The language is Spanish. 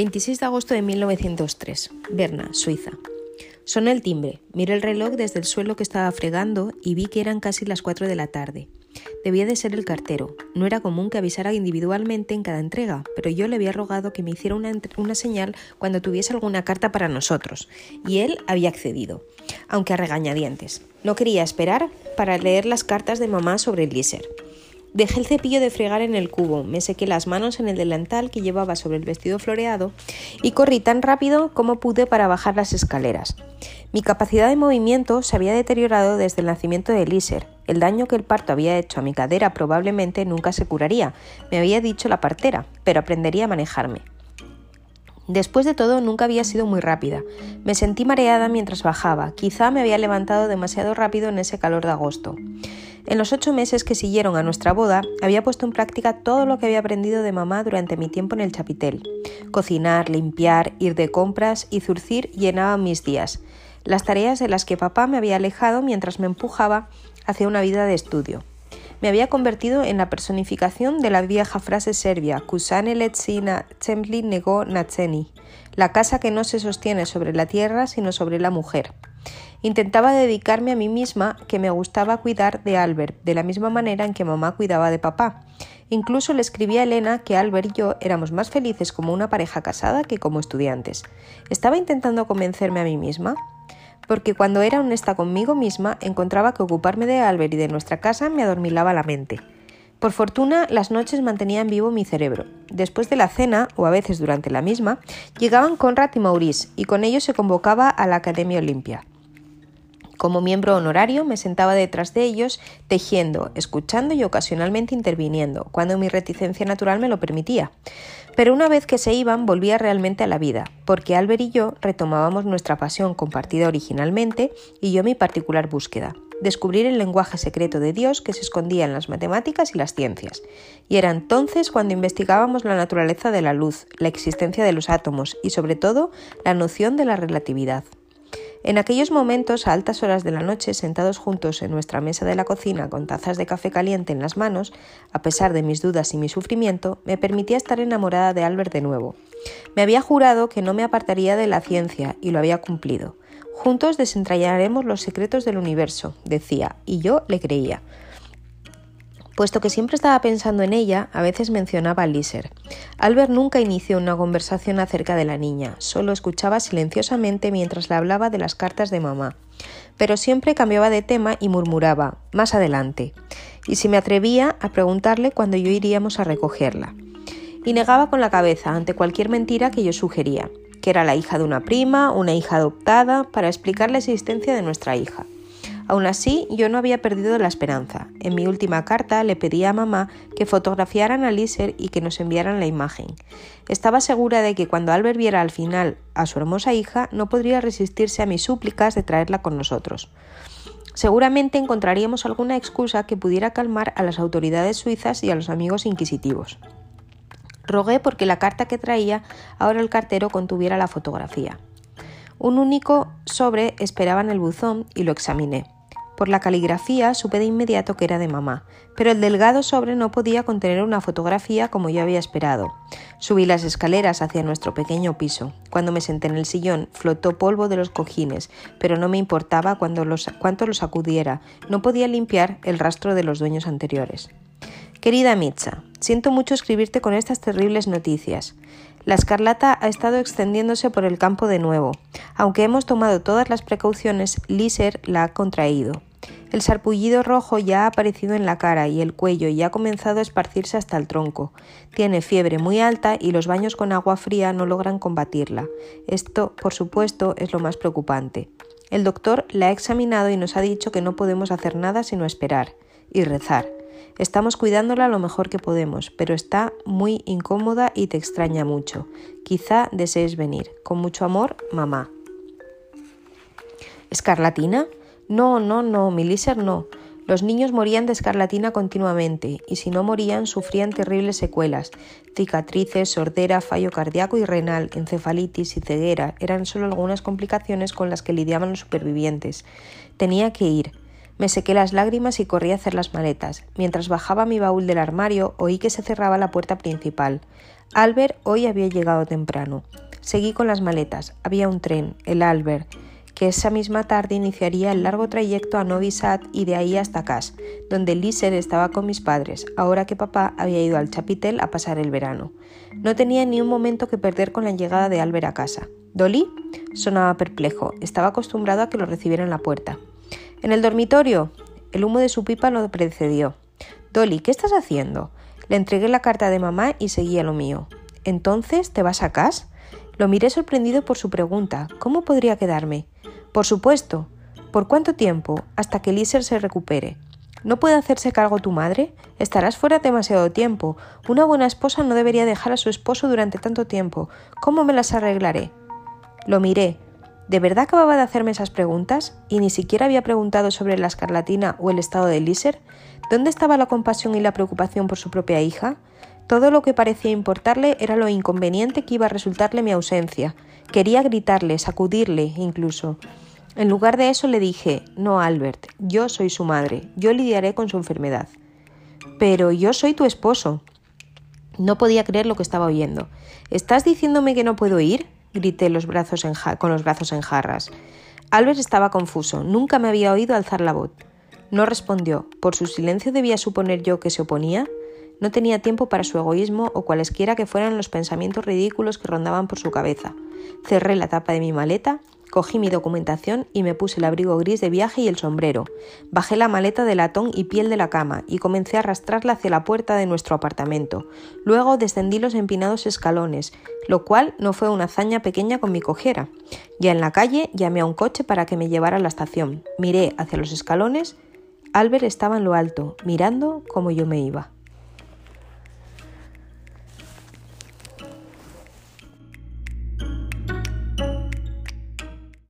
26 de agosto de 1903. Berna, Suiza. Sonó el timbre. Miré el reloj desde el suelo que estaba fregando y vi que eran casi las 4 de la tarde. Debía de ser el cartero. No era común que avisara individualmente en cada entrega, pero yo le había rogado que me hiciera una, señal cuando tuviese alguna carta para nosotros, y él había accedido, aunque a regañadientes. No quería esperar para leer las cartas de mamá sobre el líser. Dejé el cepillo de fregar en el cubo, me sequé las manos en el delantal que llevaba sobre el vestido floreado y corrí tan rápido como pude para bajar las escaleras. Mi capacidad de movimiento se había deteriorado desde el nacimiento de Elíser. El daño que el parto había hecho a mi cadera probablemente nunca se curaría, me había dicho la partera, pero aprendería a manejarme. Después de todo, nunca había sido muy rápida. Me sentí mareada mientras bajaba. Quizá me había levantado demasiado rápido en ese calor de agosto. En los ocho meses que siguieron a nuestra boda, había puesto en práctica todo lo que había aprendido de mamá durante mi tiempo en el chapitel. Cocinar, limpiar, ir de compras y zurcir llenaban mis días. Las tareas de las que papá me había alejado mientras me empujaba hacia una vida de estudio. Me había convertido en la personificación de la vieja frase serbia Kusane letsina templi nego naceni, la casa que no se sostiene sobre la tierra sino sobre la mujer. Intentaba dedicarme a mí misma, que me gustaba cuidar de Albert, de la misma manera en que mamá cuidaba de papá. Incluso le escribí a Elena que Albert y yo éramos más felices como una pareja casada que como estudiantes. ¿Estaba intentando convencerme a mí misma? Porque cuando era honesta conmigo misma, encontraba que ocuparme de Albert y de nuestra casa me adormilaba la mente. Por fortuna, las noches mantenían vivo mi cerebro. Después de la cena, o a veces durante la misma, llegaban Conrad y Maurice, y con ellos se convocaba a la Academia Olimpia. Como miembro honorario me sentaba detrás de ellos, tejiendo, escuchando y ocasionalmente interviniendo, cuando mi reticencia natural me lo permitía. Pero una vez que se iban, volvía realmente a la vida, porque Albert y yo retomábamos nuestra pasión compartida originalmente y yo mi particular búsqueda, descubrir el lenguaje secreto de Dios que se escondía en las matemáticas y las ciencias. Y era entonces cuando investigábamos la naturaleza de la luz, la existencia de los átomos y sobre todo la noción de la relatividad. En aquellos momentos, a altas horas de la noche, sentados juntos en nuestra mesa de la cocina con tazas de café caliente en las manos, a pesar de mis dudas y mi sufrimiento, me permitía estar enamorada de Albert de nuevo. Me había jurado que no me apartaría de la ciencia y lo había cumplido. Juntos desentrañaremos los secretos del universo, decía, y yo le creía. Puesto que siempre estaba pensando en ella, a veces mencionaba a Liser. Albert nunca inició una conversación acerca de la niña, solo escuchaba silenciosamente mientras le hablaba de las cartas de mamá. Pero siempre cambiaba de tema y murmuraba, más adelante, y si me atrevía a preguntarle cuándo yo iríamos a recogerla. Y negaba con la cabeza ante cualquier mentira que yo sugería, que era la hija de una prima, una hija adoptada, para explicar la existencia de nuestra hija. Aún así, yo no había perdido la esperanza. En mi última carta le pedí a mamá que fotografiaran a Liser y que nos enviaran la imagen. Estaba segura de que cuando Albert viera al final a su hermosa hija, no podría resistirse a mis súplicas de traerla con nosotros. Seguramente encontraríamos alguna excusa que pudiera calmar a las autoridades suizas y a los amigos inquisitivos. Rogué porque la carta que traía ahora el cartero contuviera la fotografía. Un único sobre esperaba en el buzón y lo examiné. Por la caligrafía supe de inmediato que era de mamá, pero el delgado sobre no podía contener una fotografía como yo había esperado. Subí las escaleras hacia nuestro pequeño piso. Cuando me senté en el sillón, flotó polvo de los cojines, pero no me importaba cuando los, cuánto lo sacudiera. No podía limpiar el rastro de los dueños anteriores. Querida Mitza, siento mucho escribirte con estas terribles noticias. La escarlata ha estado extendiéndose por el campo de nuevo. Aunque hemos tomado todas las precauciones, Liser la ha contraído. El sarpullido rojo ya ha aparecido en la cara y el cuello y ha comenzado a esparcirse hasta el tronco. Tiene fiebre muy alta y los baños con agua fría no logran combatirla. Esto, por supuesto, es lo más preocupante. El doctor la ha examinado y nos ha dicho que no podemos hacer nada sino esperar y rezar. Estamos cuidándola lo mejor que podemos, pero está muy incómoda y te extraña mucho. Quizá desees venir. Con mucho amor, mamá. ¿Escarlatina? No, no, no, Miliser no. Los niños morían de escarlatina continuamente y si no morían sufrían terribles secuelas. Cicatrices, sordera, fallo cardíaco y renal, encefalitis y ceguera eran solo algunas complicaciones con las que lidiaban los supervivientes. Tenía que ir. Me sequé las lágrimas y corrí a hacer las maletas. Mientras bajaba mi baúl del armario, oí que se cerraba la puerta principal. Albert hoy había llegado temprano. Seguí con las maletas. Había un tren, el Albert, que esa misma tarde iniciaría el largo trayecto a Novi Sad y de ahí hasta Cass, donde Liser estaba con mis padres, ahora que papá había ido al Chapitel a pasar el verano. No tenía ni un momento que perder con la llegada de Albert a casa. ¿Dolly? Sonaba perplejo. Estaba acostumbrado a que lo recibiera en la puerta. En el dormitorio. El humo de su pipa lo precedió. Dolly, ¿qué estás haciendo? Le entregué la carta de mamá y seguía lo mío. ¿Entonces te vas a casa? Lo miré sorprendido por su pregunta. ¿Cómo podría quedarme? Por supuesto. ¿Por cuánto tiempo? Hasta que Liser se recupere. ¿No puede hacerse cargo tu madre? Estarás fuera demasiado tiempo. Una buena esposa no debería dejar a su esposo durante tanto tiempo. ¿Cómo me las arreglaré? Lo miré. ¿De verdad acababa de hacerme esas preguntas? ¿Y ni siquiera había preguntado sobre la escarlatina o el estado de Liser? ¿Dónde estaba la compasión y la preocupación por su propia hija? Todo lo que parecía importarle era lo inconveniente que iba a resultarle mi ausencia. Quería gritarle, sacudirle incluso. En lugar de eso le dije, no, Albert, yo soy su madre, yo lidiaré con su enfermedad. Pero yo soy tu esposo. No podía creer lo que estaba oyendo. ¿Estás diciéndome que no puedo ir? grité los brazos con los brazos en jarras. Albert estaba confuso, nunca me había oído alzar la voz. No respondió. ¿Por su silencio debía suponer yo que se oponía? No tenía tiempo para su egoísmo o cualesquiera que fueran los pensamientos ridículos que rondaban por su cabeza. Cerré la tapa de mi maleta Cogí mi documentación y me puse el abrigo gris de viaje y el sombrero. Bajé la maleta de latón y piel de la cama y comencé a arrastrarla hacia la puerta de nuestro apartamento. Luego descendí los empinados escalones, lo cual no fue una hazaña pequeña con mi cojera. Ya en la calle llamé a un coche para que me llevara a la estación. Miré hacia los escalones. Albert estaba en lo alto, mirando cómo yo me iba.